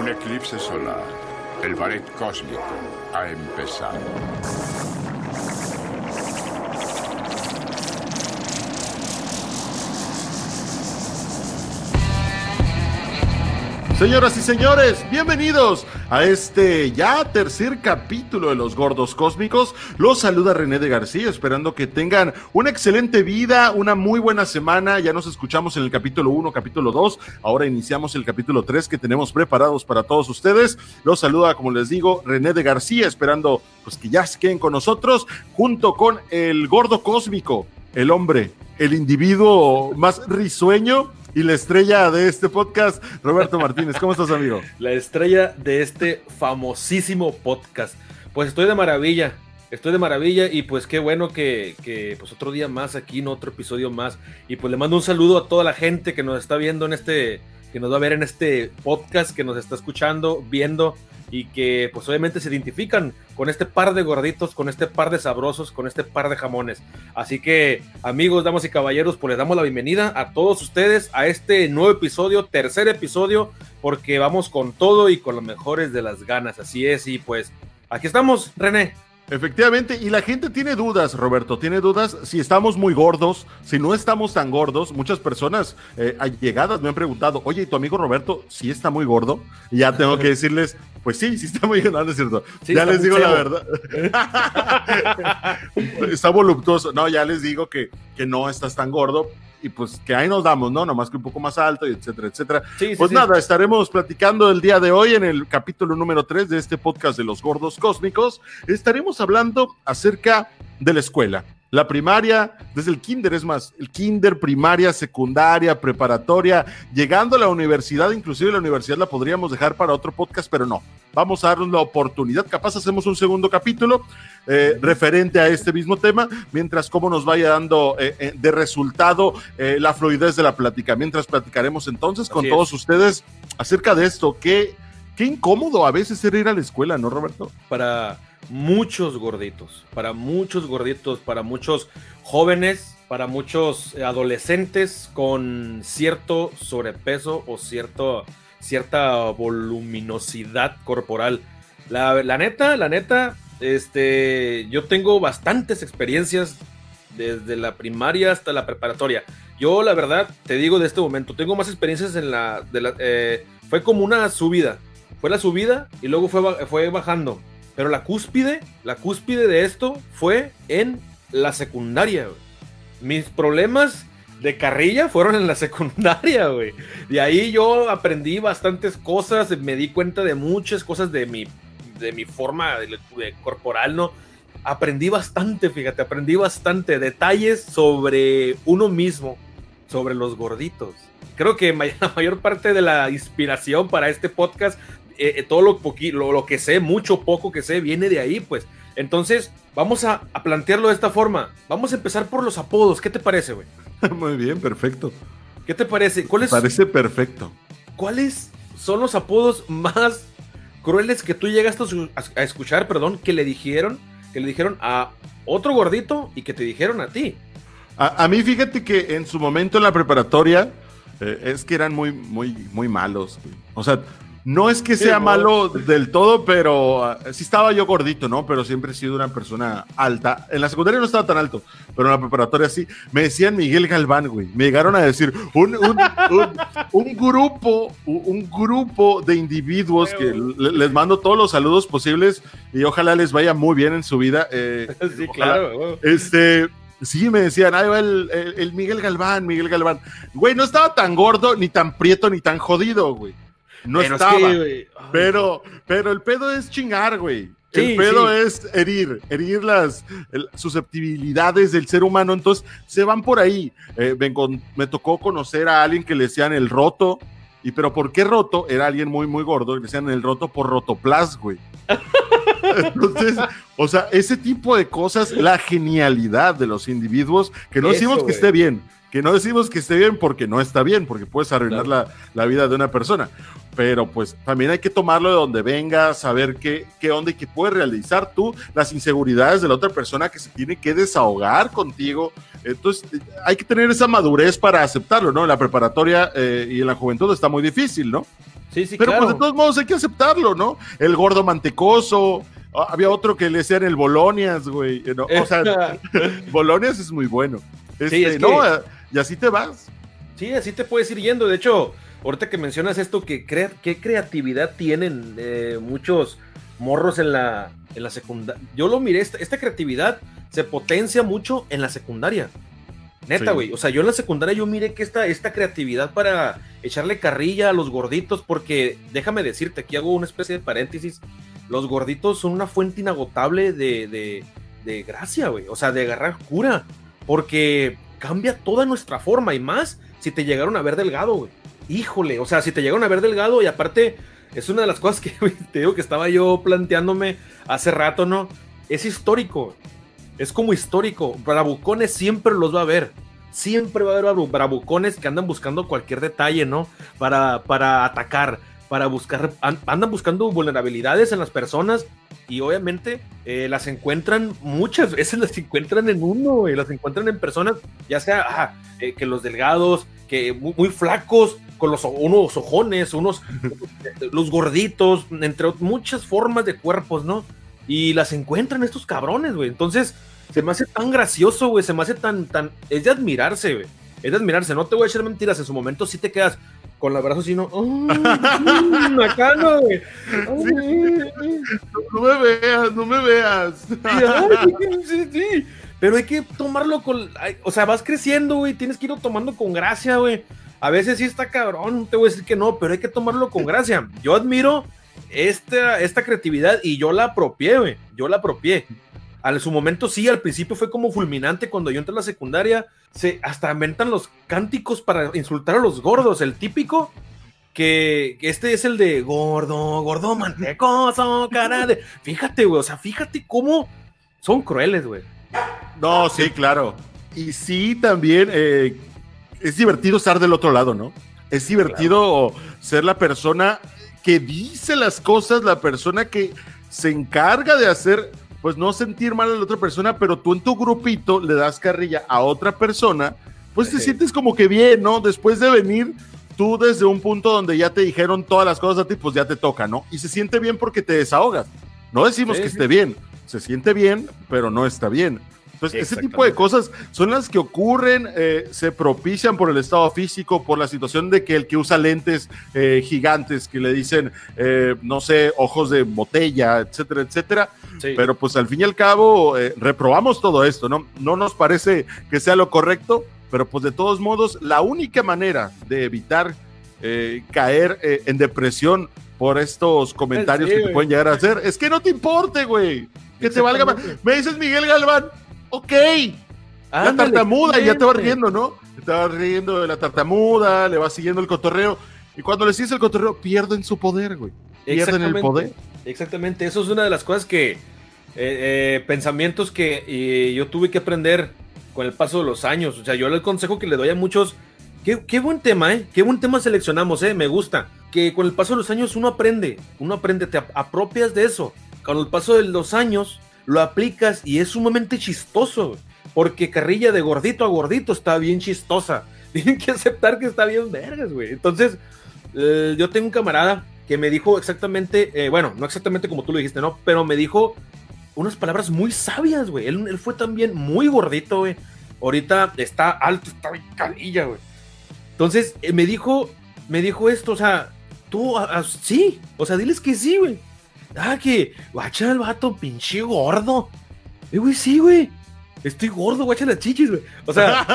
Un eclipse solar. El ballet cósmico ha empezado. Señoras y señores, bienvenidos a este ya tercer capítulo de Los Gordos Cósmicos. Los saluda René de García, esperando que tengan una excelente vida, una muy buena semana. Ya nos escuchamos en el capítulo 1, capítulo 2. Ahora iniciamos el capítulo 3 que tenemos preparados para todos ustedes. Los saluda, como les digo, René de García, esperando pues que ya se queden con nosotros, junto con el Gordo Cósmico, el hombre, el individuo más risueño y la estrella de este podcast, Roberto Martínez. ¿Cómo estás, amigo? La estrella de este famosísimo podcast. Pues estoy de maravilla, estoy de maravilla y pues qué bueno que, que, pues otro día más aquí, en otro episodio más. Y pues le mando un saludo a toda la gente que nos está viendo en este, que nos va a ver en este podcast, que nos está escuchando, viendo y que pues obviamente se identifican con este par de gorditos, con este par de sabrosos, con este par de jamones. Así que amigos, damas y caballeros, pues les damos la bienvenida a todos ustedes a este nuevo episodio, tercer episodio, porque vamos con todo y con los mejores de las ganas. Así es, y pues aquí estamos, René. Efectivamente, y la gente tiene dudas, Roberto, tiene dudas si estamos muy gordos, si no estamos tan gordos. Muchas personas eh, llegadas me han preguntado, oye, ¿y tu amigo Roberto sí está muy gordo? Y ya tengo que decirles, pues sí, sí está muy gordo, no, es cierto. ya les digo la verdad. está voluptuoso. No, ya les digo que, que no estás tan gordo, y pues que ahí nos damos, ¿no? Nomás que un poco más alto, y etcétera, etcétera. pues nada, estaremos platicando el día de hoy en el capítulo número 3 de este podcast de los gordos cósmicos. Estaremos hablando acerca de la escuela. La primaria, desde el kinder, es más, el kinder, primaria, secundaria, preparatoria, llegando a la universidad, inclusive la universidad la podríamos dejar para otro podcast, pero no. Vamos a darnos la oportunidad, capaz hacemos un segundo capítulo eh, referente a este mismo tema, mientras cómo nos vaya dando eh, eh, de resultado la fluidez de la plática. Mientras platicaremos entonces con todos ustedes acerca de esto, qué, qué incómodo a veces era ir a la escuela, ¿no, Roberto? Para muchos gorditos, para muchos gorditos, para muchos jóvenes, para muchos adolescentes con cierto sobrepeso o cierto, cierta voluminosidad corporal. La, neta, la neta, este, yo tengo bastantes experiencias desde la primaria hasta la preparatoria. Yo, la verdad, te digo de este momento, tengo más experiencias en la eh, fue como una subida. Fue la subida y luego fue, fue bajando. Pero la cúspide, la cúspide de esto fue en la secundaria. Mis problemas de carrilla fueron en la secundaria, güey. De ahí yo aprendí bastantes cosas, me di cuenta de muchas cosas de mi, de mi forma corporal, ¿no? Aprendí bastante, fíjate, aprendí bastante detalles sobre uno mismo, sobre los gorditos. Creo que la mayor parte de la inspiración para este podcast eh, eh, todo lo, lo, lo, que sé, mucho poco que sé, viene de ahí, pues. Entonces, vamos a, plantearlo de esta forma. Vamos a empezar por los apodos. ¿Qué te parece, güey? Muy bien, perfecto. ¿Qué te parece? ¿Cuáles, parece perfecto. ¿Cuáles son los apodos más crueles que tú llegaste a, escuchar, perdón, que le dijeron, que le dijeron a otro gordito y que te dijeron a ti? A, mí, fíjate que en su momento en la preparatoria, eh, es que eran muy, muy, muy malos. O sea, no es que sea malo del todo, pero ah, sí estaba yo gordito, ¿no? Pero siempre he sido una persona alta. En la secundaria no estaba tan alto, pero en la preparatoria sí. Me decían Miguel Galván, güey. Me llegaron a decir un, grupo, un grupo de individuos que les mando todos los saludos posibles y ojalá les vaya muy bien en su vida. Eh, sí, claro. Este, Sí, me decían, ahí va el, el, Miguel Galván, Miguel Galván. Güey, no estaba tan gordo, ni tan prieto, ni tan jodido, güey. No estaba. pero, pero el pedo es chingar, güey. el pedo es herir, herir las susceptibilidades del ser humano. Entonces, se van por ahí. Eh, me tocó conocer a alguien que le decían el roto. Y pero ¿por qué roto? Era alguien muy, muy gordo. Le decían el roto por rotoplas, güey. Entonces, o sea, ese tipo de cosas, la genialidad de los individuos, que no decimos que esté bien, que no decimos que esté bien porque no está bien, porque puedes arruinar la, la, vida de una persona. Pero pues también hay que tomarlo de donde venga, saber qué, qué onda y qué puedes realizar tú, las inseguridades de la otra persona que se tiene que desahogar contigo. Entonces hay que tener esa madurez para aceptarlo, ¿no? En la preparatoria eh, y en la juventud está muy difícil, ¿no? Sí, sí, Pero pues de todos modos hay que aceptarlo, ¿no? El gordo mantecoso, ah, había otro que le decían el Bolonias, güey. O sea, Bolonias es muy bueno. sí, es este, no, y así te vas. Sí, así te puedes ir yendo. De hecho, ahorita que mencionas esto, que qué creatividad tienen eh, muchos morros en la, en la secundaria. Yo lo miré, esta, creatividad se potencia mucho en la secundaria. Neta, güey. O sea, yo en la secundaria yo miré que esta, esta creatividad para echarle carrilla a los gorditos, porque déjame decirte, aquí hago una especie de paréntesis. Los gorditos son una fuente inagotable de, de, de gracia, güey. O sea, de agarrar cura. Porque cambia toda nuestra forma y más si te llegaron a ver delgado. Híjole, o sea, si te llegaron a ver delgado y aparte es una de las cosas que te digo que estaba yo planteándome hace rato, ¿no? Es histórico. Es como histórico. Bravucones siempre los va a ver. Siempre va a haber bravucones que andan buscando cualquier detalle, ¿no? Para, para atacar, para buscar, andan buscando vulnerabilidades en las personas y obviamente eh, las encuentran muchas veces, las encuentran en uno, y las encuentran en personas, ya sea eh, que los delgados, que muy, flacos, con los, unos ojones, unos, los gorditos, entre muchas formas de cuerpos, ¿no? Y las encuentran estos cabrones, güey. Entonces, se me hace tan gracioso, güey, se me hace tan, tan, es de admirarse, güey. Es de admirarse, no te voy a echar mentiras, en su momento sí te quedas, con el brazo así, ¿no? acá no, güey. No me veas, no me veas. sí, sí, Pero hay que tomarlo con. O sea, vas creciendo, güey. Tienes que irlo tomando con gracia, güey. A veces sí está cabrón, te voy a decir que no, pero hay que tomarlo con gracia. Yo admiro esta, esta creatividad y yo la apropié, güey. Yo la apropié. Al su momento sí, al principio fue como fulminante cuando yo entré a la secundaria se hasta inventan los cánticos para insultar a los gordos. El típico que, este es el de gordo, gordo mantecoso, cara de. Fíjate, güey, o sea, fíjate cómo son crueles, güey. No, sí, claro. Y sí, también eh, es divertido estar del otro lado, ¿no? Es divertido ser la persona que dice las cosas, la persona que se encarga de hacer pues no sentir mal a la otra persona, pero tú en tu grupito le das carrilla a otra persona, pues te sientes como que bien, ¿no? Después de venir tú desde un punto donde ya te dijeron todas las cosas a ti, pues ya te toca, ¿no? Y se siente bien porque te desahogas. No decimos que esté bien, se siente bien, pero no está bien. Entonces, ese tipo de cosas son las que ocurren, eh, se propician por el estado físico, por la situación de que el que usa lentes eh, gigantes que le dicen, eh, no sé, ojos de botella, etcétera, etcétera. Pero pues al fin y al cabo, reprobamos todo esto, ¿no? No nos parece que sea lo correcto, pero pues de todos modos, la única manera de evitar caer en depresión por estos comentarios que te pueden llegar a hacer es que no te importe, güey. Que te valga más. Me dices Miguel Galván, ok. la tartamuda, y ya te va riendo, ¿no? Te va riendo de la tartamuda, le va siguiendo el cotorreo. Y cuando le sigues el cotorreo, pierden su poder, güey. Pierden el poder. Exactamente, eso es una de las cosas que. Eh, eh, pensamientos que yo tuve que aprender con el paso de los años. O sea, yo el consejo que le doy a muchos. Qué, qué, buen tema, ¿eh? Qué buen tema seleccionamos, ¿eh? Me gusta. Que con el paso de los años uno aprende, uno aprende, te apropias de eso. Con el paso de los años, lo aplicas y es sumamente chistoso, porque carrilla de gordito a gordito está bien chistosa. Tienen que aceptar que está bien vergas, güey. Entonces, eh, yo tengo un camarada que me dijo exactamente, eh, bueno, no exactamente como tú lo dijiste, ¿no? Pero me dijo unas palabras muy sabias, güey. Él, fue también muy gordito, güey. Ahorita está alto, está bien calilla, güey. Entonces, eh, me dijo, me dijo esto, o sea, tú, sí, o sea, diles que sí, güey. Ah, que, guacha el vato, pinche gordo. Eh, güey, sí, güey. Estoy gordo, guacha las chichis, güey. O sea.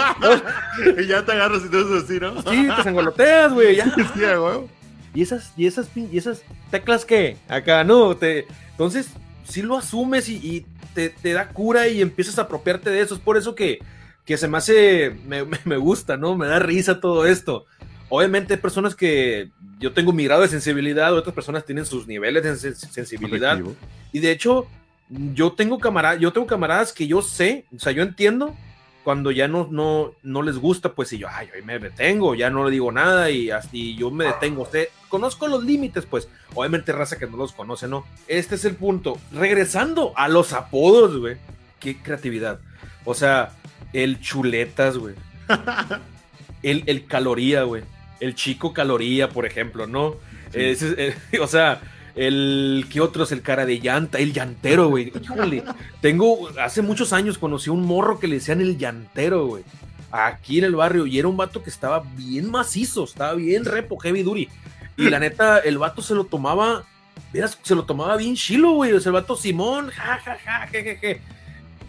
y ya te agarras y te haces así, ¿no? Sí, te sangoloteas, güey. Ya. Sí, güey. Y esas, y esas, y esas teclas que acá, ¿no? Te, entonces, si lo asumes y, te, te, da cura y empiezas a apropiarte de eso. Es por eso que, que se me hace, me, me gusta, ¿no? Me da risa todo esto. Obviamente hay personas que yo tengo mi grado de sensibilidad, otras personas tienen sus niveles de sensibilidad. Y de hecho, yo tengo camaradas, yo tengo camaradas que yo sé, o sea, yo entiendo cuando ya no, no, no les gusta, pues si yo, ay, yo me detengo, ya no le digo nada y así yo me detengo. conozco los límites, pues, obviamente raza que no los conoce, ¿no? Este es el punto. Regresando a los apodos, güey. Qué creatividad. O sea, el chuletas, güey. el, el caloría, güey el chico caloría, por ejemplo, ¿no? Eh, o sea, el que otro es el cara de llanta, el llantero, güey. tengo, hace muchos años conocí a un morro que le decían el llantero, güey. Aquí en el barrio, y era un vato que estaba bien macizo, estaba bien repo, heavy duty. Y la neta, el vato se lo tomaba, verás, se lo tomaba bien chilo, güey. O sea, el vato Simón, ja, ja, ja,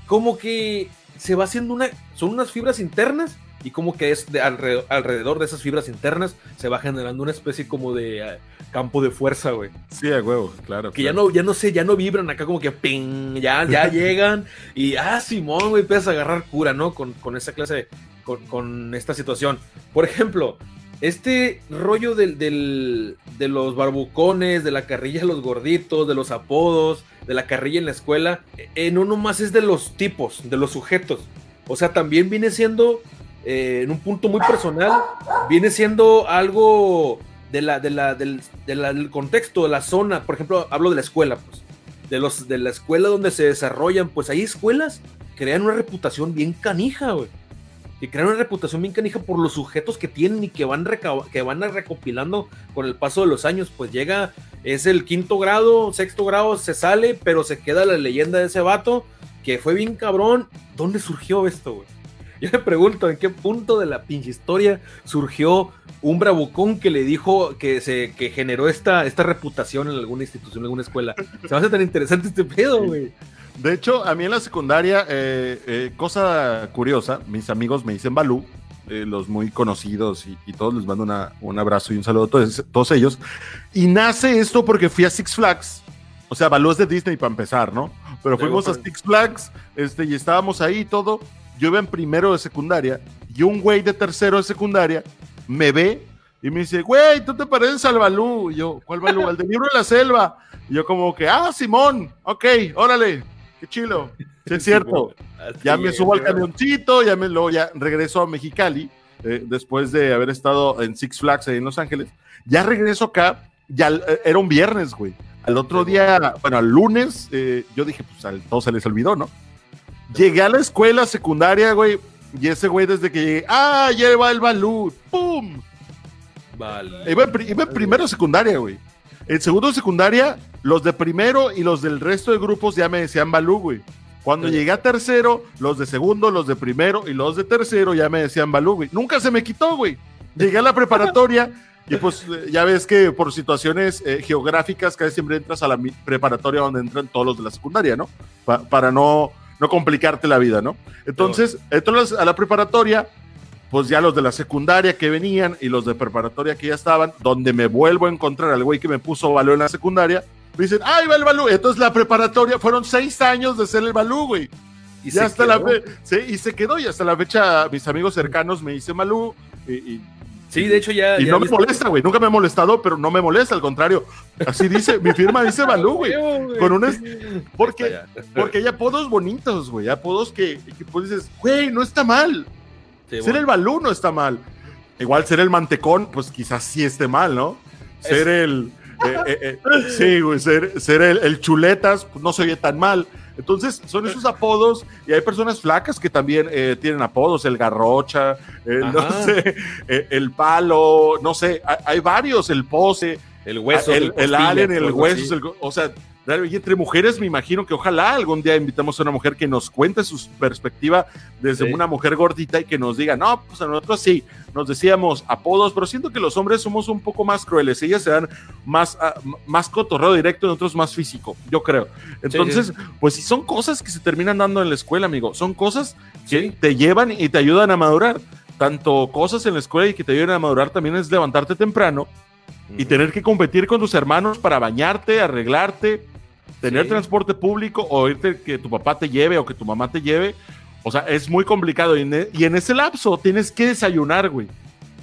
Como que se va haciendo una, son unas fibras internas y como que es de alrededor, de esas fibras internas se va generando una especie como de eh, campo de fuerza, güey. Sí, a huevo, claro. Que ya no, ya no sé, ya no vibran acá como que ping, ya, ya llegan y ah, Simón, güey, empiezas a agarrar cura, ¿no? Con, con esa clase, con, con, esta situación. Por ejemplo, este rollo del, del, de los barbucones, de la carrilla de los gorditos, de los apodos, de la carrilla en la escuela, eh, no nomás es de los tipos, de los sujetos. O sea, también viene siendo eh, en un punto muy personal, viene siendo algo de la, de la, del, del, contexto, de la zona. Por ejemplo, hablo de la escuela, pues. De, los, de la escuela donde se desarrollan, pues hay escuelas que crean una reputación bien canija, güey. Que crean una reputación bien canija por los sujetos que tienen y que van, que van recopilando con el paso de los años. Pues llega, es el quinto grado, sexto grado, se sale, pero se queda la leyenda de ese vato que fue bien cabrón. ¿Dónde surgió esto, güey? Yo me pregunto en qué punto de la pinche historia surgió un bravucón que le dijo que se que generó esta, esta reputación en alguna institución, en alguna escuela. Se me hace tan interesante este pedo, güey. De hecho, a mí en la secundaria, eh, eh, cosa curiosa, mis amigos me dicen Balú, eh, los muy conocidos y, todos les mando un abrazo y un saludo a todos, todos, ellos. Y nace esto porque fui a Six Flags. O sea, Balú es de Disney para empezar, ¿no? Pero fuimos a Six Flags este, y estábamos ahí y todo yo iba en primero de secundaria y un güey de tercero de secundaria me ve y me dice, güey, tú te pareces al Balú. Y yo, ¿cuál Balú? Al del libro de la selva. Y yo como que, ah, Simón, ok, órale, qué chilo. Sí, es cierto. ya me subo al camioncito, ya me lo, ya regreso a Mexicali, eh, después de haber estado en Six Flags ahí en Los Ángeles. Ya regreso acá, ya eh, era un viernes, güey. Al otro día, bueno, al lunes, eh, yo dije, pues al todo se les olvidó, ¿no? Llegué a la escuela secundaria, güey, y ese güey desde que llegué, ¡ah, lleva el balú! ¡Pum! Vale. Iba, en primero secundaria, güey. En segundo secundaria, los de primero y los del resto de grupos ya me decían balú, güey. Cuando llegué a tercero, los de segundo, los de primero y los de tercero ya me decían balú, güey. Nunca se me quitó, güey. Llegué a la preparatoria y pues ya ves que por situaciones eh, geográficas casi siempre entras a la preparatoria donde entran todos los de la secundaria, ¿no? para no no complicarte la vida, ¿no? Entonces, entonces a la preparatoria, pues ya los de la secundaria que venían y los de preparatoria que ya estaban, donde me vuelvo a encontrar al güey que me puso balú en la secundaria, me dicen, ¡ay, va el balú! Entonces la preparatoria fueron seis años de ser el balú, güey. Y ya hasta la sí, y se quedó, y hasta la fecha mis amigos cercanos me dicen Malú, y, Sí, de hecho ya. Y no me molesta, güey. Nunca me ha molestado, pero no me molesta, al contrario. Así dice, mi firma dice Balú, güey. Con un. Porque, porque hay apodos bonitos, güey. Apodos que, que pues dices, güey, no está mal. ser el Balú no está mal. Igual ser el mantecón, pues quizás sí esté mal, ¿no? Ser el. Eh, eh, eh, sí, güey. Ser, ser el, el, chuletas, pues no se oye tan mal. Entonces, son esos apodos y hay personas flacas que también eh, tienen apodos, el garrocha, el, no sé, eh, el palo, no sé, hay, varios, el pose, el hueso, el, el alien, el hueso, o sea, y entre mujeres me imagino que ojalá algún día invitamos a una mujer que nos cuente su perspectiva desde una mujer gordita y que nos diga, no, pues a nosotros sí, nos decíamos apodos, pero siento que los hombres somos un poco más crueles, ellas se dan más, uh, más cotorreo directo, nosotros más físico, yo creo. Entonces, pues sí, son cosas que se terminan dando en la escuela, amigo, son cosas que te llevan y te ayudan a madurar. Tanto cosas en la escuela y que te ayudan a madurar también es levantarte temprano y tener que competir con tus hermanos para bañarte, arreglarte, tener transporte público o irte que tu papá te lleve o que tu mamá te lleve, o sea, es muy complicado. Y en, ese lapso tienes que desayunar, güey.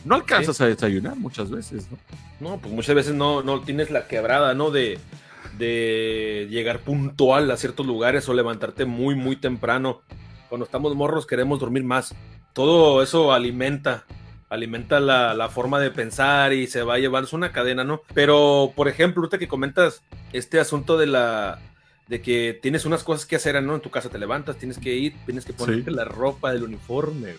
No alcanzas a desayunar muchas veces, ¿no? No, pues muchas veces no, no tienes la quebrada, ¿no? De, de llegar puntual a ciertos lugares o levantarte muy, muy temprano. Cuando estamos morros queremos dormir más. Todo eso alimenta alimenta la, forma de pensar y se va a llevar, es una cadena, ¿no? Pero, por ejemplo, ahorita que comentas este asunto de la de que tienes unas cosas que hacer, ¿no? En tu casa te levantas, tienes que ir, tienes que ponerte la ropa del uniforme,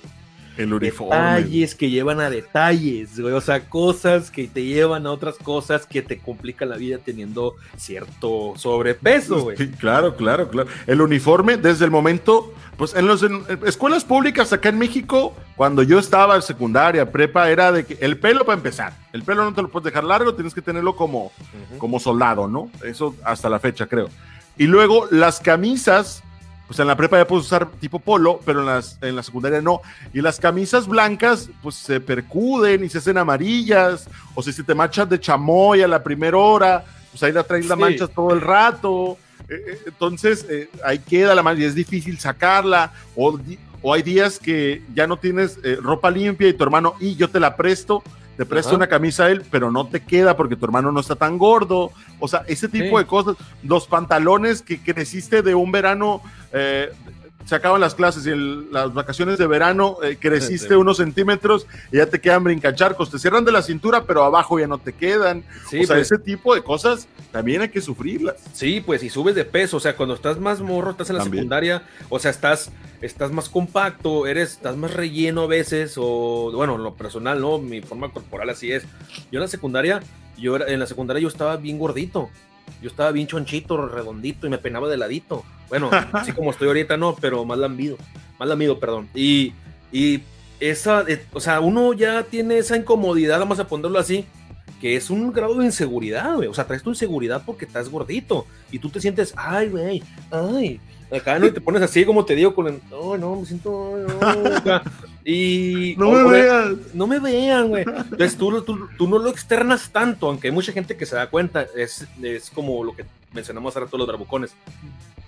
El uniforme. Detalles que llevan a detalles, güey. O sea, cosas que te llevan a otras cosas que te complican la vida teniendo cierto sobrepeso, güey. claro, claro, claro. El uniforme, desde el momento, pues en las escuelas públicas acá en México, cuando yo estaba en secundaria, prepa, era de que el pelo para empezar. El pelo no te lo puedes dejar largo, tienes que tenerlo como, como soldado, ¿no? Eso hasta la fecha, creo. Y luego las camisas pues en la prepa ya puedes usar tipo polo, pero en, las, en la secundaria no. Y las camisas blancas, pues se percuden y se hacen amarillas, o si se te manchas de chamoy a la primera hora, pues ahí la traes la manchas todo el rato. Eh, eh, entonces, eh, ahí queda la mancha y es difícil sacarla. O, o hay días que ya no tienes ropa limpia y tu hermano, y yo te la presto te presta una camisa a él, pero no te queda porque tu hermano no está tan gordo. O sea, ese tipo de cosas. Los pantalones que creciste de un verano, eh, se acaban las clases y las vacaciones de verano, eh, creciste unos centímetros y ya te quedan brincacharcos. Te cierran de la cintura, pero abajo ya no te quedan. o sea, pues. ese tipo de cosas también hay que sufrirlas. Sí, pues si subes de peso, o sea, cuando estás más morro, estás en la secundaria, o sea, estás, estás más compacto, eres, estás más relleno a veces, o bueno, en lo personal, ¿no? Mi forma corporal así es. Yo en la secundaria, yo en la secundaria yo estaba bien gordito. Yo estaba bien chonchito, redondito y me penaba de ladito. Bueno, así como estoy ahorita, no, pero más lambido. Más lambido, perdón. Y, y esa, eh, o sea, uno ya tiene esa incomodidad, vamos a ponerlo así, que es un grado de inseguridad, güey. O sea, traes tu inseguridad porque estás gordito y tú te sientes, ay, güey, ay. Acá no te pones así como te digo con el, oh, no, me siento, y no me vean, no me vean, güey. Entonces tú, tú, no lo externas tanto, aunque hay mucha gente que se da cuenta, es, es como lo que mencionamos ahora todos los bravucones.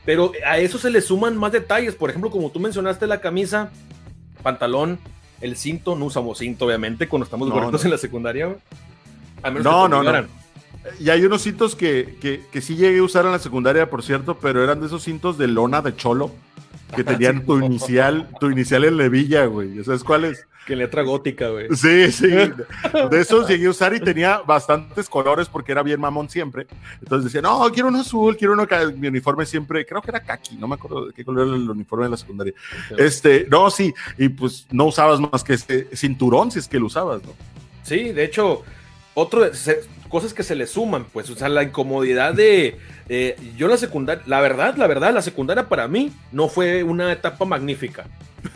Pero a eso se le suman más detalles, por ejemplo, como tú mencionaste la camisa, pantalón, el cinto, no usamos cinto, obviamente, cuando estamos gordos en la secundaria, güey no, no, no. Y hay unos cintos que, que, que, sí llegué a usar en la secundaria, por cierto, pero eran de esos cintos de lona de cholo que tenían tu inicial, tu inicial en levilla, güey. ¿Sabes cuál es? Que letra gótica, güey. Sí, sí. De esos llegué a usar y tenía bastantes colores porque era bien mamón siempre. Entonces decía, no, quiero uno azul, quiero uno Mi uniforme siempre, creo que era kaki, no me acuerdo de qué color era el uniforme de la secundaria. Este, no, sí. Y pues no usabas más que ese cinturón si es que lo usabas, ¿no? Sí, de hecho, otro, cosas que se le suman, pues, o sea, la incomodidad de, yo la secundaria, la verdad, la verdad, la secundaria para mí no fue una etapa magnífica.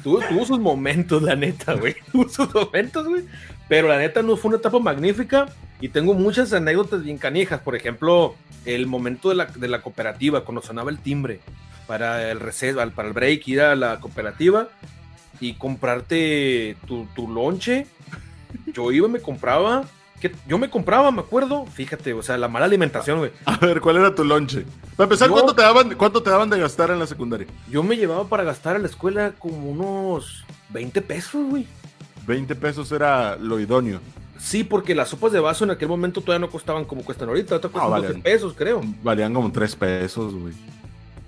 Tuvo, tuvo sus momentos, la neta, güey, tuvo sus momentos, güey, pero la neta no fue una etapa magnífica y tengo muchas anécdotas bien canijas, por ejemplo, el momento de la, de la cooperativa, cuando sonaba el timbre para el receso, para el break, ir a la cooperativa y comprarte tu, tu lonche, yo iba me compraba yo me compraba, me acuerdo, fíjate, o sea, la mala alimentación, güey. A ver, ¿cuál era tu lonche? Para empezar, ¿cuánto, te daban, ¿cuánto te daban de gastar en la secundaria? Yo me llevaba para gastar a la escuela como unos 20 pesos, güey. 20 pesos era lo idóneo. Sí, porque las sopas de vaso en aquel momento todavía no costaban como cuestan ahorita, ahorita cuestan 12 pesos, creo. Valían como 3 pesos, güey.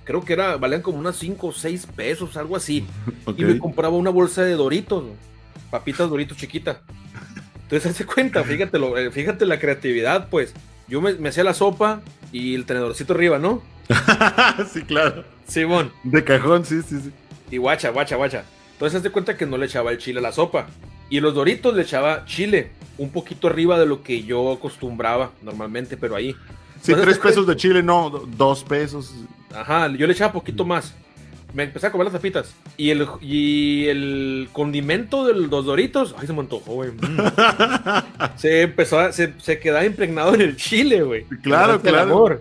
Creo que era, valían como unas 5 o 6 pesos, algo así. Y me compraba una bolsa de doritos, papitas doritos chiquita. Entonces, hace cuenta, fíjate, eh, fíjate la creatividad, pues. Yo me, hacía la sopa y el tenedorcito arriba, ¿no? sí, claro. Simón. De cajón, sí, sí, sí. Y guacha, guacha, guacha. Entonces, haz de cuenta que no le echaba el chile a la sopa. Y los doritos le echaba chile, un poquito arriba de lo que yo acostumbraba normalmente, pero ahí. Sí, tres pesos de chile, no, dos pesos. Ajá, yo le echaba poquito más me empecé a comer las tapitas. Y el, y el condimento de los doritos, ay, se me antojó, güey. Mm. se empezó a, se, se, quedaba impregnado en el chile, güey. Claro, claro.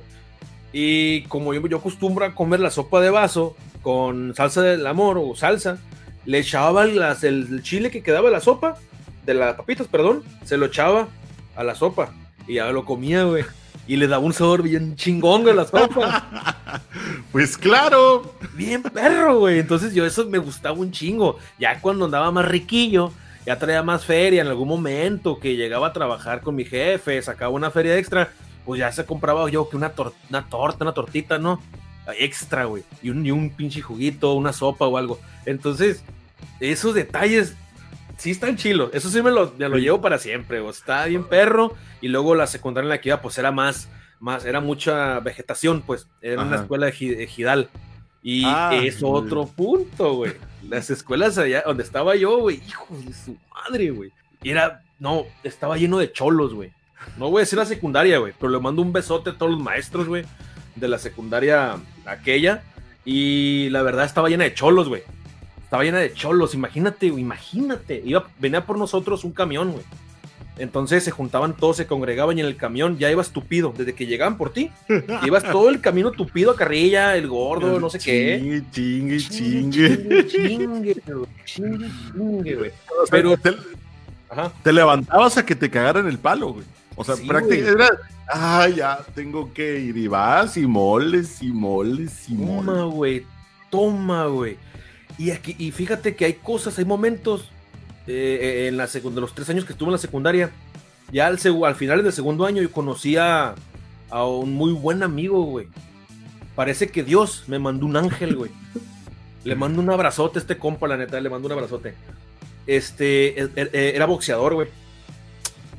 Y como yo, yo acostumbro a comer la sopa de vaso con salsa del amor o salsa, le echaba las, el, chile que quedaba de la sopa, de las papitas, perdón, se lo echaba a la sopa. Y ya lo comía, güey y le daba un sabor bien chingón de la sopa. pues claro. Bien perro, güey. Entonces yo eso me gustaba un chingo. Ya cuando andaba más riquillo, ya traía más feria en algún momento que llegaba a trabajar con mi jefe, sacaba una feria extra, pues ya se compraba yo que una, una torta, una tortita, ¿no? Extra, güey. Y un, y un pinche juguito, una sopa o algo. Entonces, esos detalles sí están chilos. Eso sí me lo, me lo llevo para siempre. O está bien perro. Y luego la secundaria en la que iba, pues era más, más, era mucha vegetación, pues. Era una escuela de Gidal. Y ah, es otro punto, güey. Las escuelas allá donde estaba yo, güey, hijo de su madre, güey. Era, no, estaba lleno de cholos, güey. No voy a decir la secundaria, güey, pero le mando un besote a todos los maestros, güey, de la secundaria aquella. Y la verdad estaba llena de cholos, güey. Estaba llena de cholos, imagínate, güey, imagínate. Iba, venía por nosotros un camión, güey. Entonces se juntaban todos, se congregaban y en el camión ya ibas tupido. Desde que llegaban por ti, ibas todo el camino tupido a carrilla, el gordo, no sé qué. Chingue, chingue, chingue. Chingue, chingue, güey. Pero te, te, levantabas a que te cagaran el palo, güey. O sea, prácticamente era, ah, ya tengo que ir y vas y moles y moles y moles. Toma, güey, toma, güey. Y, aquí, y fíjate que hay cosas, hay momentos eh, eh, en la de los tres años que estuve en la secundaria, ya al, al final del segundo año yo conocí a, un muy buen amigo, güey. Parece que Dios me mandó un ángel, güey. Le mando un abrazote a este compa, la neta, le mando un abrazote. Este, e, e, e, era boxeador, güey.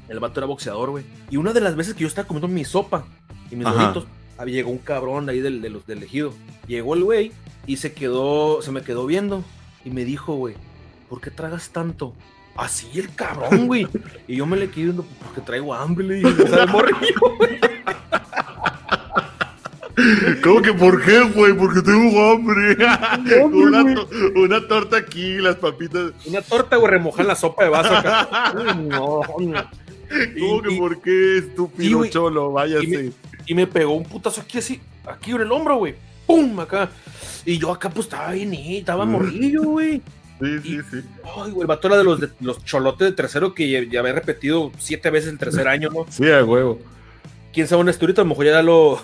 El vato era boxeador, güey. Y una de las veces que yo estaba comiendo mi sopa y mis doritos, llegó un cabrón ahí del, de los del ejido. Llegó el güey y se quedó, se me quedó viendo y me dijo, güey, ¿por qué tragas tanto? Así el cabrón, güey. Y yo me le quedé viendo, porque traigo hambre, le dije, morrillo, güey. ¿Cómo que por qué, güey? Porque tengo hambre. una, una, torta aquí, las papitas. Una torta, güey, remojar la sopa de vaso acá. no, no. ¿Cómo que por qué, estúpido cholo? Váyase. Y me, pegó un putazo aquí así, aquí en el hombro, güey. ¡Pum! Acá. Y yo acá, pues estaba bien, estaba morrillo, güey. Sí, sí, sí. Ay, güey, el era de los, de los cholotes de tercero que ya, había repetido siete veces el tercer año, ¿no? Sí, a huevo. ¿Quién sabe un esturito? A lo mejor ya lo.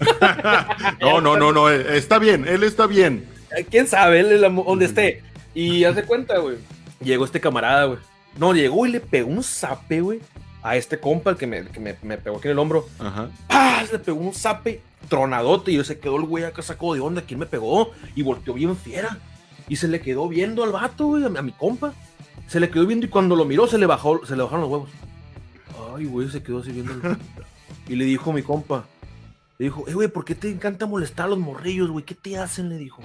no, no, no, no. Eh, está bien, él está bien. Eh, ¿Quién sabe? Él, donde esté. Y hace cuenta, güey. Llegó este camarada, güey. No, llegó y le pegó un zape, güey. A este compa, el que me, que me, pegó aquí en el hombro. Ajá. ¡Pah! Le pegó un zape tronadote. Y yo se quedó el güey acá sacó de onda. ¿Quién me pegó? Y volteó bien fiera. Y se le quedó viendo al vato, güey, a, mi compa. Se le quedó viendo y cuando lo miró se le bajó, se le bajaron los huevos. Ay, güey, se quedó así viendo. y le dijo a mi compa, le dijo, eh, güey, ¿por qué te encanta molestar a los morrillos, güey? ¿Qué te hacen? Le dijo.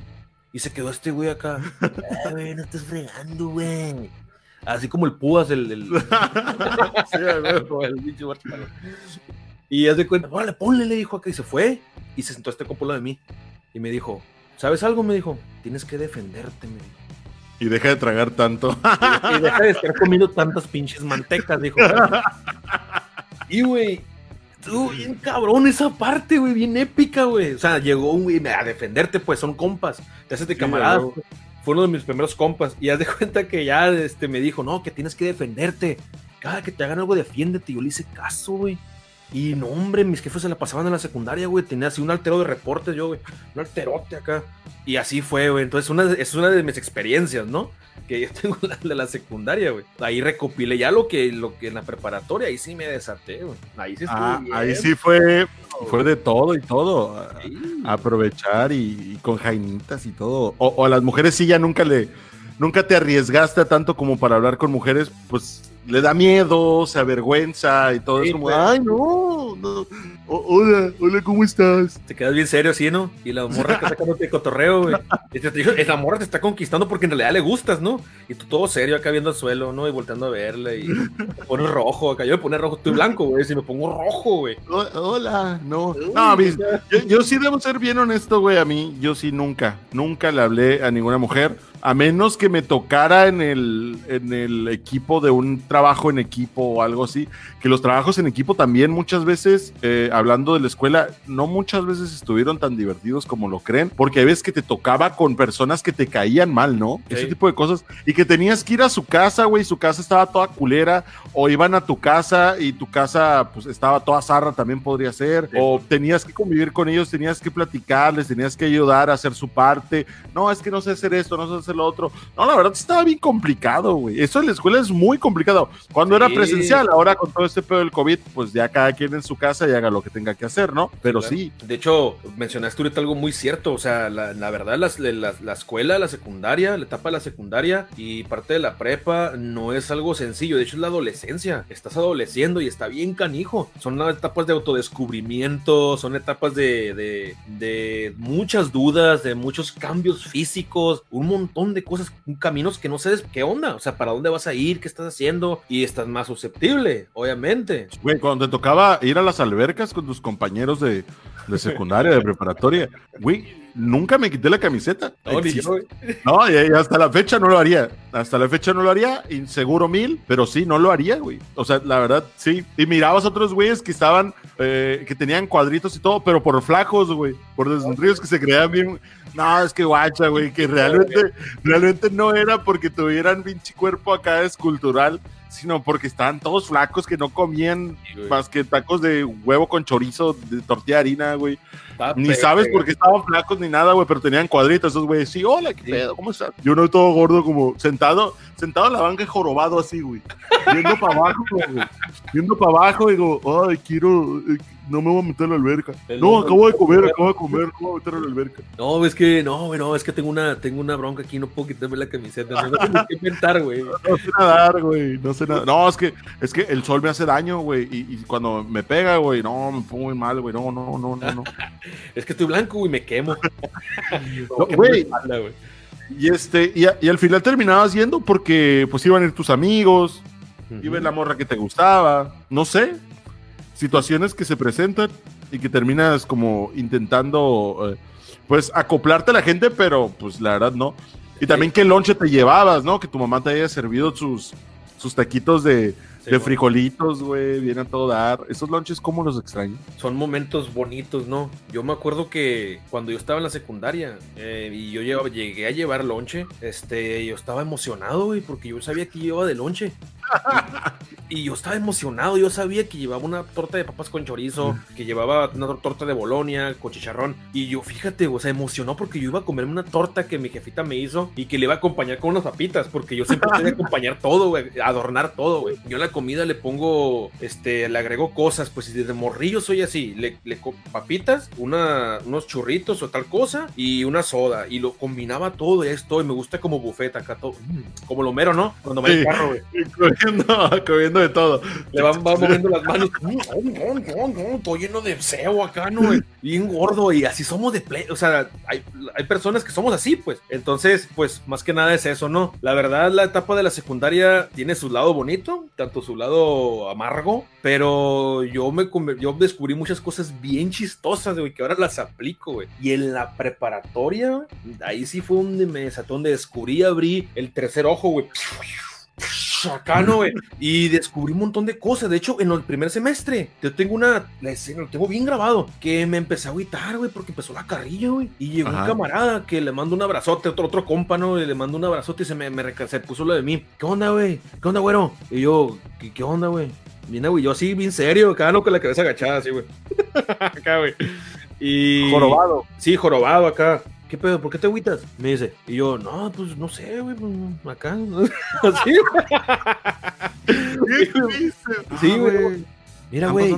Y se quedó este güey acá. Eh, güey, no estás fregando, güey. Así como el púas, el. el... sí, güey. el bicho Y haz de cuenta, órale, ponle, le dijo acá. Y se fue. Y se sentó este compa de mí. Y me dijo, ¿Sabes algo? Me dijo, tienes que defenderte, me dijo. Y deja de tragar tanto. Y, deja de estar comiendo tantas pinches mantecas, dijo. Y, güey, tú, bien cabrón esa parte, güey, bien épica, güey. O sea, llegó un güey a defenderte, pues son compas. Te haces de camarada. Fue uno de mis primeros compas. Y haz de cuenta que ya este, me dijo, no, que tienes que defenderte. Cada que te hagan algo, defiéndete. Y yo le hice caso, güey. Y no, hombre, mis jefes se la pasaban en la secundaria, güey. Tenía así un altero de reportes, yo, güey. Un alterote acá. Y así fue, güey. Entonces, una, es una de mis experiencias, ¿no? Que yo tengo la de la secundaria, güey. Ahí recopilé ya lo que, lo que en la preparatoria, ahí sí me desaté, güey. Ahí sí ah, Ahí sí fue, fue de todo y todo. Aprovechar y, con jainitas y todo. O, o a las mujeres sí ya nunca le. Nunca te arriesgaste tanto como para hablar con mujeres, pues le da miedo, se avergüenza y todo eso. Pues. Ay, no, no. hola, hola, ¿cómo estás? Te quedas bien serio así, ¿no? Y la morra que sacándote cotorreo, güey. La morra te está conquistando porque en realidad le gustas, ¿no? Y tú todo serio acá viendo al suelo, ¿no? Y volteando a verle y te pones rojo acá. Yo me pone rojo, estoy blanco, güey. Si me pongo rojo, güey. Hola, no. No, yo, yo sí debo ser bien honesto, güey. A mí, yo sí nunca, nunca le hablé a ninguna mujer a menos que me tocara en el, en el equipo de un trabajo en equipo o algo así, que los trabajos en equipo también muchas veces, eh, hablando de la escuela, no muchas veces estuvieron tan divertidos como lo creen, porque hay veces que te tocaba con personas que te caían mal, ¿no? Ese tipo de cosas, y que tenías que ir a su casa, güey, su casa estaba toda culera, o iban a tu casa y tu casa pues estaba toda zarra, también podría ser, o tenías que convivir con ellos, tenías que platicarles, tenías que ayudar a hacer su parte, no, es que no sé hacer esto, no sé hacer hacer lo otro. No, la verdad estaba bien complicado, güey. Eso en la escuela es muy complicado. Cuando era presencial, ahora con todo este pedo del COVID, pues ya cada quien en su casa y haga lo que tenga que hacer, ¿no? Pero sí. De hecho, mencionaste ahorita algo muy cierto. O sea, la, verdad, la, escuela, la secundaria, la etapa de la secundaria y parte de la prepa no es algo sencillo. De hecho, es la adolescencia. Estás adoleciendo y está bien canijo. Son etapas de autodescubrimiento, son etapas de, de, de muchas dudas, de muchos cambios físicos, un montón de cosas, caminos que no sabes qué onda. O sea, para dónde vas a ir, qué estás haciendo y estás más susceptible, obviamente. Güey, cuando te tocaba ir a las albercas con tus compañeros de, de secundaria, de preparatoria, güey, nunca me quité la camiseta. No, y, hasta la fecha no lo haría. Hasta la fecha no lo haría, inseguro mil, pero sí, no lo haría, güey. O sea, la verdad, sí. Y mirabas a otros güeyes que estaban, eh, que tenían cuadritos y todo, pero por flacos, güey. Por desnutridos que se creían bien. No, es que guacha, güey, que realmente, realmente no era porque tuvieran pinche cuerpo acá escultural sino porque estaban todos flacos que no comían más que tacos de huevo con chorizo, de tortilla de harina, güey. Ni sabes por qué estaban flacos ni nada, güey, pero tenían cuadritos esos güeyes. Sí, hola, qué pedo, ¿cómo estás? Yo no todo gordo, como sentado, sentado en la banca y jorobado así, güey. Viendo para abajo, güey. Viendo para abajo, digo, ay, quiero, eh, no me voy a meter en la alberca. no, acabo de comer, acabo de comer, acabo de meter en la alberca. No, es que, no, güey, no, es que tengo una, tengo una bronca aquí, no puedo quitarme la camiseta. No, tengo que inventar, güey. No sé nadar, güey, no sé nada. No, es que, es que el sol me hace daño, güey, y, cuando me pega, güey, no, me pongo muy mal, güey, no, no, no, no, no. Es que estoy blanco, güey, me quemo. güey. y este, y, y, al final terminabas yendo porque pues iban a ir tus amigos, iba la morra que te gustaba, no sé, situaciones que se presentan y que terminas como intentando, eh, pues, acoplarte a la gente, pero pues la verdad no. Y también qué lonche te llevabas, ¿no? Que tu mamá te haya servido sus, sus taquitos de, de frijolitos, güey, viene a todo dar. Esos lunches, ¿cómo los extraño? Son momentos bonitos, ¿no? Yo me acuerdo que cuando yo estaba en la secundaria eh, y yo llegué a llevar lonche, este, yo estaba emocionado, güey, porque yo sabía que llevaba de lonche. Y, yo estaba emocionado, yo sabía que llevaba una torta de papas con chorizo, que llevaba una torta de bolonia con chicharrón. Y yo, fíjate, o sea, emocionó porque yo iba a comerme una torta que mi jefita me hizo y que le iba a acompañar con unas papitas, porque yo siempre quería acompañar todo, güey, adornar todo, güey. Yo la comida le pongo, este, le agrego cosas, pues si desde morrillo soy así, le, le papitas, una, unos churritos o tal cosa y una soda y lo combinaba todo esto y me gusta como bufeta acá todo, como lo mero, ¿no? Cuando me sí, carro, güey. Comiendo, de todo. Le van, moviendo las manos, mm, todo lleno de sebo acá, ¿no? Bien gordo y así somos de play, o sea, hay, hay personas que somos así, pues. Entonces, pues más que nada es eso, ¿no? La verdad, la etapa de la secundaria tiene su lado bonito, tanto su lado amargo, pero yo me yo descubrí muchas cosas bien chistosas, güey, que ahora las aplico, güey. Y en la preparatoria, ahí sí fue donde me desató, donde descubrí, abrí el tercer ojo, güey acá, ¿no, güey? Y descubrí un montón de cosas. De hecho, en el primer semestre, yo tengo una, la escena, lo tengo bien grabado, que me empecé a agüitar, güey, porque empezó la carrilla, güey. Y llegó un camarada que le mando un abrazote, otro, otro compa, ¿no? Y le mando un abrazote y se me, me se puso lo de mí. ¿Qué onda, güey? ¿Qué onda, güero? Y yo, ¿qué, qué onda, güey? Viene, güey, yo así, bien serio, acá, no con la cabeza agachada, así, güey. acá, güey. Y... Jorobado. Sí, jorobado acá. ¿Qué pedo? ¿Por qué te agüitas? Me dice, y yo, no, pues no sé, güey, pues, acá. Así, güey. Sí, güey. Mira, güey.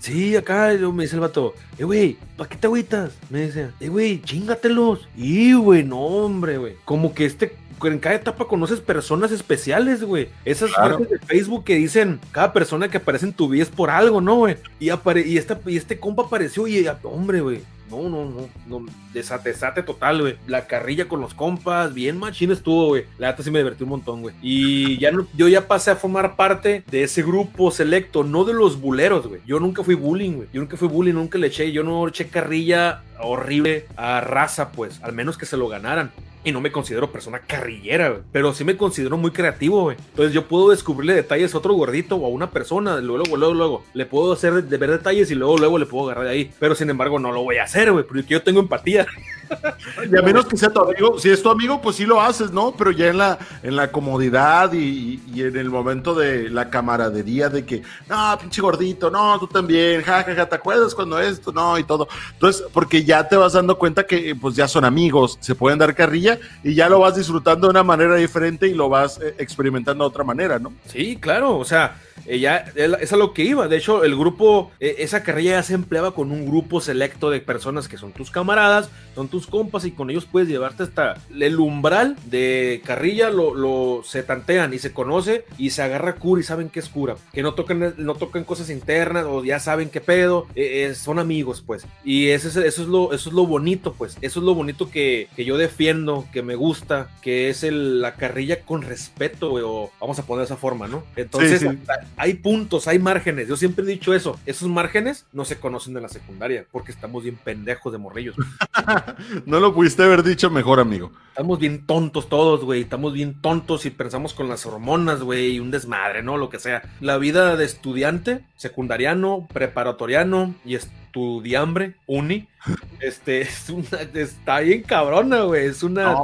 Sí, acá me dice el vato, eh, güey, ¿para qué te agüitas? Me dice, eh, güey, chingatelos. Y, güey, no, hombre, güey. Como que este en cada etapa conoces personas especiales, güey. Esas claro. de Facebook que dicen, cada persona que aparece en tu vida es por algo, ¿no, güey? Y, y, esta, y este compa apareció y, hombre, güey, no, no, no, no, desate, total, güey. La carrilla con los compas, bien machín estuvo, güey. La neta sí me divertí un montón, güey. Y ya no, yo ya pasé a formar parte de ese grupo selecto, no de los buleros, güey. Yo nunca fui bullying, güey. Yo nunca fui bullying, nunca le eché, yo no eché carrilla horrible a raza, pues, al menos que se lo ganaran y no me considero persona carrillera, pero sí me considero muy creativo, güey. Entonces yo puedo descubrirle detalles a otro gordito o a una persona, luego, luego, luego, le puedo hacer ver detalles y luego, luego le puedo agarrar de ahí. Pero sin embargo, no lo voy a hacer, güey, porque yo tengo empatía. Y a menos que sea tu amigo, si es tu amigo, pues sí lo haces, ¿no? Pero ya en la, en la comodidad y, en el momento de la camaradería de que, no, pinche gordito, no, tú también, jajaja, ja, ja, ¿te acuerdas cuando esto? No, y todo. Entonces, porque ya te vas dando cuenta que pues ya son amigos, se pueden dar carrilla y ya lo vas disfrutando de una manera diferente y lo vas eh, experimentando de otra manera, ¿no? Sí, claro, o sea, ella es a lo que iba. De hecho, el grupo, eh, esa carrilla ya se empleaba con un grupo selecto de personas que son tus camaradas, son tus compas y con ellos puedes llevarte hasta el umbral de carrilla, lo, se tantean y se conoce y se agarra cura y saben que es cura, que no tocan, no tocan cosas internas o ya saben qué pedo, eh, eh, son amigos, pues. Y eso es, eso es, lo, eso es lo bonito, pues. Eso es lo bonito que, que yo defiendo, que me gusta, que es el, la carrilla con respeto, o vamos a poner esa forma, ¿no? Entonces, hay puntos, hay márgenes. Yo siempre he dicho eso. Esos márgenes no se conocen de la secundaria porque estamos bien pendejos de morrillos. no lo pudiste haber dicho mejor, amigo. Estamos bien tontos todos, güey. Estamos bien tontos y pensamos con las hormonas, güey, y un desmadre, ¿no? Lo que sea. La vida de estudiante, secundariano, preparatoriano y estudiambre, uni, este, es una, está bien cabrona, güey. Es una,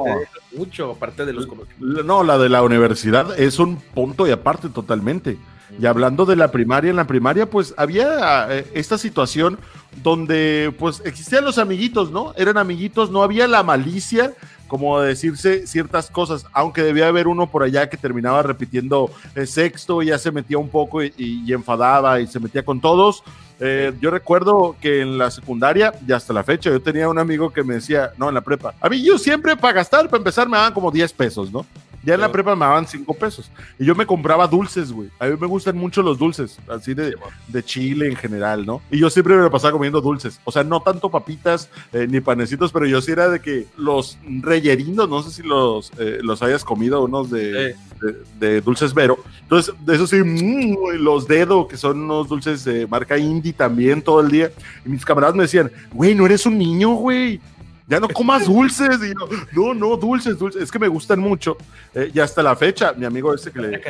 mucho, aparte de los No, la de la universidad es un punto y aparte totalmente. Y hablando de la primaria, en la primaria pues había eh, esta situación donde pues existían los amiguitos, ¿no? Eran amiguitos, no había la malicia como decirse ciertas cosas, aunque debía haber uno por allá que terminaba repitiendo el sexto y ya se metía un poco y, enfadaba y se metía con todos. Eh, yo recuerdo que en la secundaria y hasta la fecha yo tenía un amigo que me decía, no, en la prepa, a siempre para gastar, para empezar me daban como 10 pesos, ¿no? Ya en la prepa me daban cinco pesos. Y yo me compraba dulces, güey. A mí me gustan mucho los dulces, así de, de Chile en general, ¿no? Y yo siempre me pasaba comiendo dulces. O sea, no tanto papitas eh, ni panecitos, pero yo sí era de que los reyerinos, no sé si los, eh, los hayas comido, unos de, de, dulces Vero. Entonces, de eso sí, mmm, los dedos, que son unos dulces de marca indie también todo el día. Y mis camaradas me decían, güey, no eres un niño, güey ya no comas dulces. Y no, no, dulces, dulces. Es que me gustan mucho. Eh, y hasta la fecha, mi amigo este que le,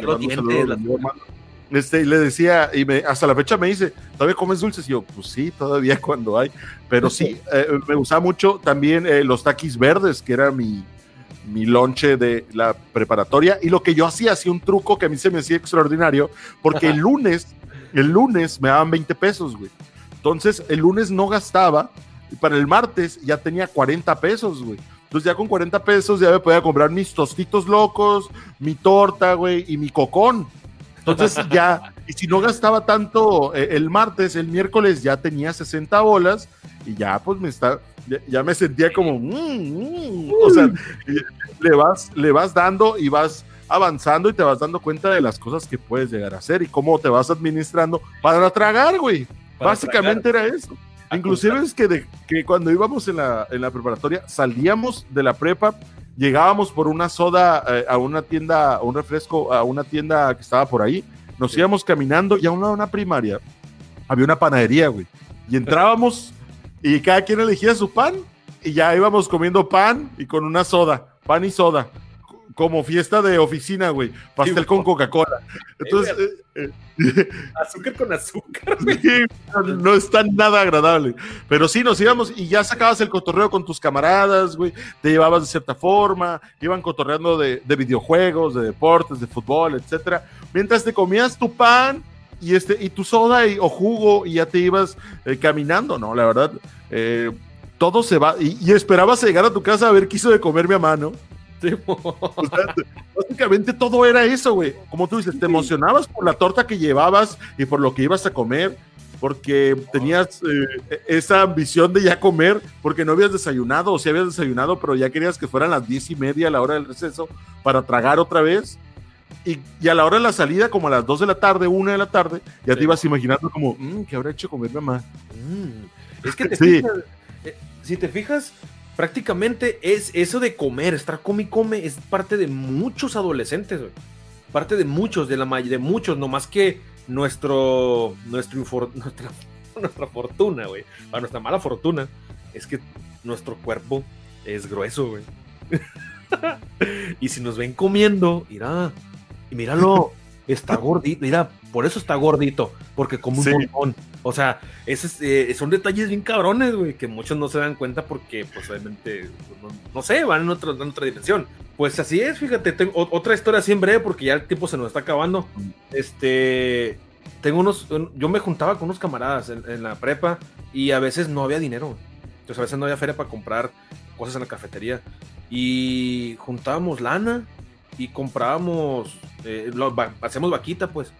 este, y le decía, y me, hasta la fecha me dice, ¿todavía comes dulces? Y yo, pues sí, todavía cuando hay. Pero sí, eh, me gustaba mucho también eh, los taquis verdes, que era mi, mi lonche de la preparatoria. Y lo que yo hacía, hacía un truco que a mí se me hacía extraordinario, porque el lunes, el lunes me daban 20 pesos, güey. Entonces, el lunes no gastaba y para el martes ya tenía 40 pesos, güey. Entonces ya con 40 pesos ya me podía comprar mis tostitos locos, mi torta, güey, y mi cocón. Entonces ya, y si no gastaba tanto eh, el martes, el miércoles ya tenía 60 bolas y ya pues me está, ya, me sentía como, mm, mm". o sea, le vas, le vas dando y vas avanzando y te vas dando cuenta de las cosas que puedes llegar a hacer y cómo te vas administrando para tragar, güey. Básicamente era eso. Inclusive es que, de, que cuando íbamos en la, en la preparatoria, salíamos de la prepa, llegábamos por una soda eh, a una tienda, a un refresco, a una tienda que estaba por ahí, nos íbamos caminando y a una, una primaria había una panadería, güey. Y entrábamos y cada quien elegía su pan y ya íbamos comiendo pan y con una soda, pan y soda como fiesta de oficina, güey. Pastel con Coca-Cola. Entonces. Eh, eh, azúcar con azúcar, güey. no, es tan nada agradable. Pero sí, nos íbamos y ya sacabas el cotorreo con tus camaradas, güey. Te llevabas de cierta forma. Iban cotorreando de, videojuegos, de deportes, de fútbol, etcétera. Mientras te comías tu pan y, este, y tu soda y, o jugo y ya te ibas eh, caminando, ¿no? La verdad. todo se va. Y, y esperabas llegar a tu casa a ver qué hizo de comer mi mamá, ¿no? Básicamente todo era eso, güey. Como tú dices, te emocionabas por la torta que llevabas y por lo que ibas a comer, porque tenías eh, esa ambición de ya comer, porque no habías desayunado, o si habías desayunado, pero ya querías que fueran las diez y media a la hora del receso para tragar otra vez. Y, a la hora de la salida, como a las dos de la tarde, una de la tarde, ya te ibas imaginando como, mmm, ¿qué habrá hecho comer mamá? Mm, es que te fijas, eh, si te fijas, prácticamente es eso de comer, estar come y come, es parte de muchos adolescentes, Parte de muchos, de la de muchos, no más que nuestro, nuestro nuestra, nuestra fortuna, güey. Para nuestra mala fortuna, es que nuestro cuerpo es grueso, güey. y si nos ven comiendo, mira, y míralo, está gordito, mira, por eso está gordito, porque como un montón. O sea, ese, eh, son detalles bien cabrones, güey, que muchos no se dan cuenta porque, pues, obviamente, no, sé, van en, otro, en, otra dimensión. Pues así es, fíjate, tengo otra historia así en breve porque ya el tiempo se nos está acabando. Este, tengo unos, yo me juntaba con unos camaradas en, la prepa y a veces no había dinero. Entonces a veces no había feria para comprar cosas en la cafetería. Y juntábamos lana y comprábamos, eh, hacemos vaquita pues,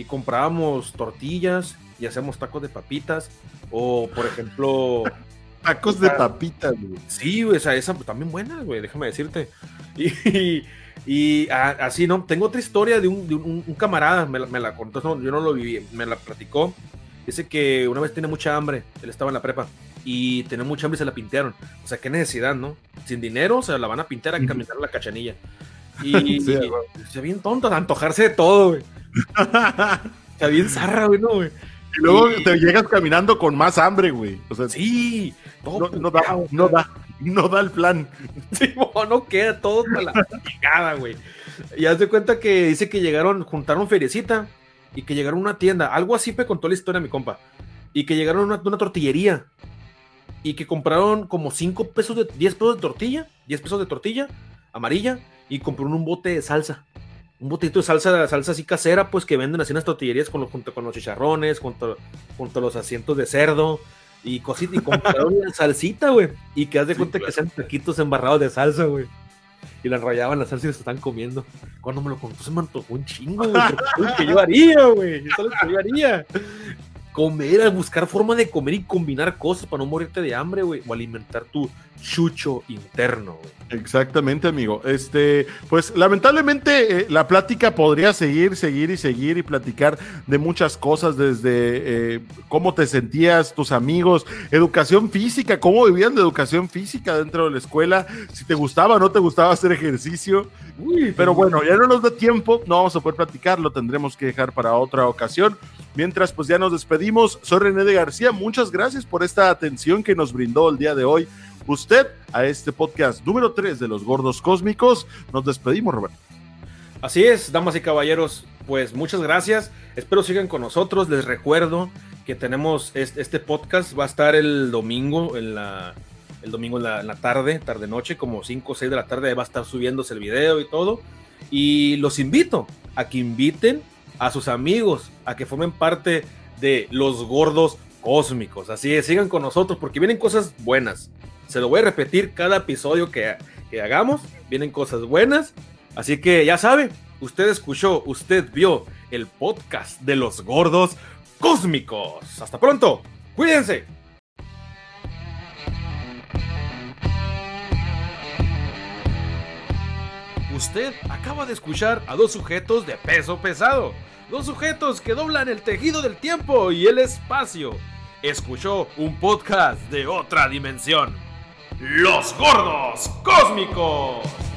y comprábamos tortillas y hacemos tacos de papitas. O por ejemplo... Tacos de papitas, güey. Sí, güey, esa, esa también buena, güey, déjame decirte. Y, y así, ¿no? Tengo otra historia de un, camarada, me la, contó, yo no lo viví, me la platicó. Dice que una vez tiene mucha hambre, él estaba en la prepa y tenía mucha hambre y se la pintaron. O sea, qué necesidad, ¿no? Sin dinero, se la van a pintar a caminar la cachanilla. Y, se bien tonto, antojarse de todo, güey. se bien zarra, güey, ¿no, güey? Y luego te llegas caminando con más hambre, güey. O sea, sí, todo no, da, no da, no da el plan. Sí, no queda todo para la pegada, güey. Y haz de cuenta que dice que llegaron, juntaron feriecita y que llegaron a una tienda. Algo así me contó la historia mi compa. Y que llegaron a una, tortillería y que compraron como 5 pesos de 10 pesos de tortilla, 10 pesos de tortilla amarilla y compraron un bote de salsa. Un botito de salsa, salsa así casera, pues que venden así en las tortillerías con los, junto con los chicharrones, junto, junto a los asientos de cerdo y cositas. Y compraron la salsita, güey. Y que haz de cuenta que sean taquitos embarrados de salsa, güey y la rayaban la salsa y se están comiendo. Cuando me lo contó se me antojó un chingo, güey. Que yo haría, güey. Eso es lo que yo haría. Comer, buscar forma de comer y combinar cosas para no morirte de hambre, güey. O alimentar tu chucho interno, güey. Exactamente, amigo. Este, pues lamentablemente eh, la plática podría seguir, seguir y seguir y platicar de muchas cosas, desde eh, cómo te sentías, tus amigos, educación física, cómo vivían de educación física dentro de la escuela, si te gustaba o no te gustaba hacer ejercicio. pero bueno, ya no nos da tiempo, no vamos a poder platicar, lo tendremos que dejar para otra ocasión. Mientras, pues ya nos despedimos. Soy René de García, muchas gracias por esta atención que nos brindó el día de hoy usted a este podcast número 3 de los gordos cósmicos. Nos despedimos, Roberto. Así es, damas y caballeros, pues muchas gracias. Espero sigan con nosotros. Les recuerdo que tenemos este, podcast, va a estar el domingo en la, el domingo en la, tarde, tarde noche, como 5 o 6 de la tarde, va a estar subiéndose el video y todo. Y los invito a que inviten a sus amigos a que formen parte de los gordos cósmicos. Así es, sigan con nosotros porque vienen cosas buenas. Se lo voy a repetir cada episodio que, hagamos. Vienen cosas buenas. Así que ya sabe, usted escuchó, usted vio el podcast de los gordos cósmicos. Hasta pronto. Cuídense. Usted acaba de escuchar a dos sujetos de peso pesado. Dos sujetos que doblan el tejido del tiempo y el espacio. Escuchó un podcast de otra dimensión. Los Gordos Cósmicos.